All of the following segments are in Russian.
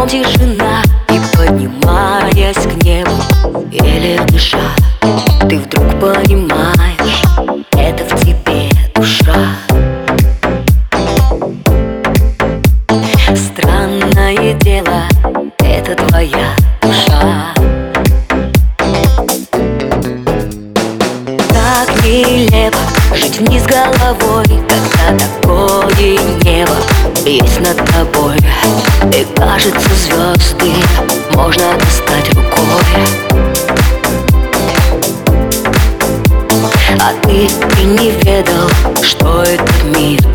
Кругом тишина и поднимаясь к небу Еле дыша, ты вдруг понимаешь Это в тебе душа. Странное дело, это твоя душа. Так нелепо жить вниз головой Когда такое небо есть над тобой. И кажется звезды можно достать рукой. А ты и не ведал, что этот мир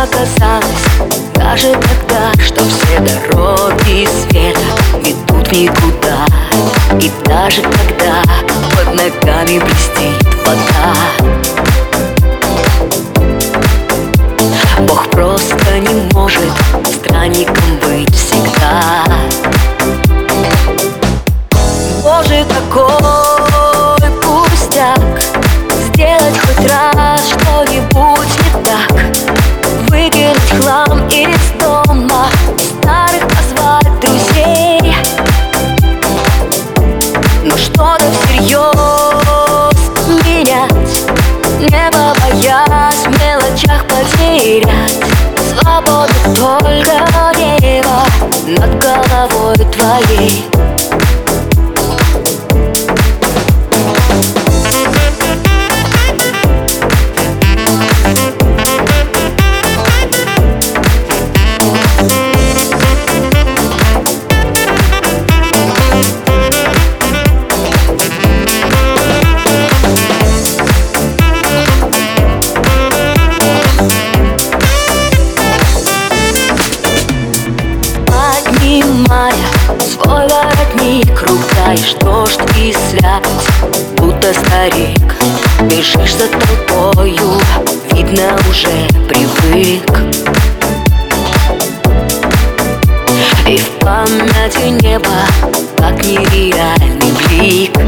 Но оказалось даже тогда, что все дороги света ведут никуда. И даже когда под ногами блестит вода Бог просто не может странником быть Всерьез менять Небо боясь в мелочах потерять Свобода только небо над головой твоей Ругаешь дождь и слякоть Будто старик? Бежишь за толпою Видно уже привык. И в памяти неба Как нереальный блик.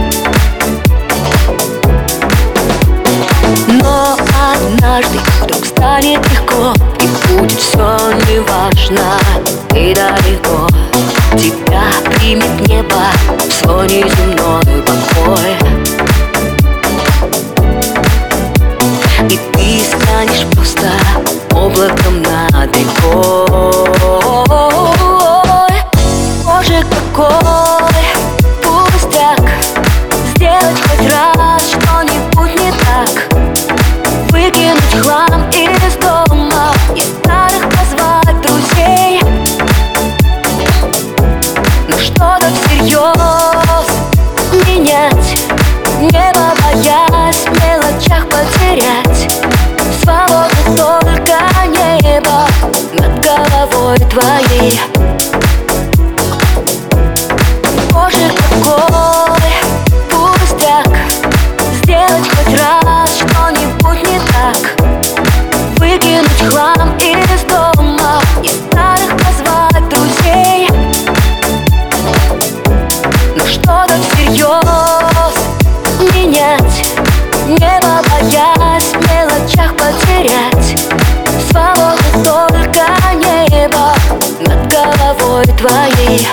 Но однажды вдруг станет легко И будет все неважно. И далеко Тебя примет небо в свой неземной покой И ты станешь просто облаком над рекой. Боже, какой потерять Свобода только небо над головой твоей боясь в мелочах потерять. Свобода только небо над головой твоей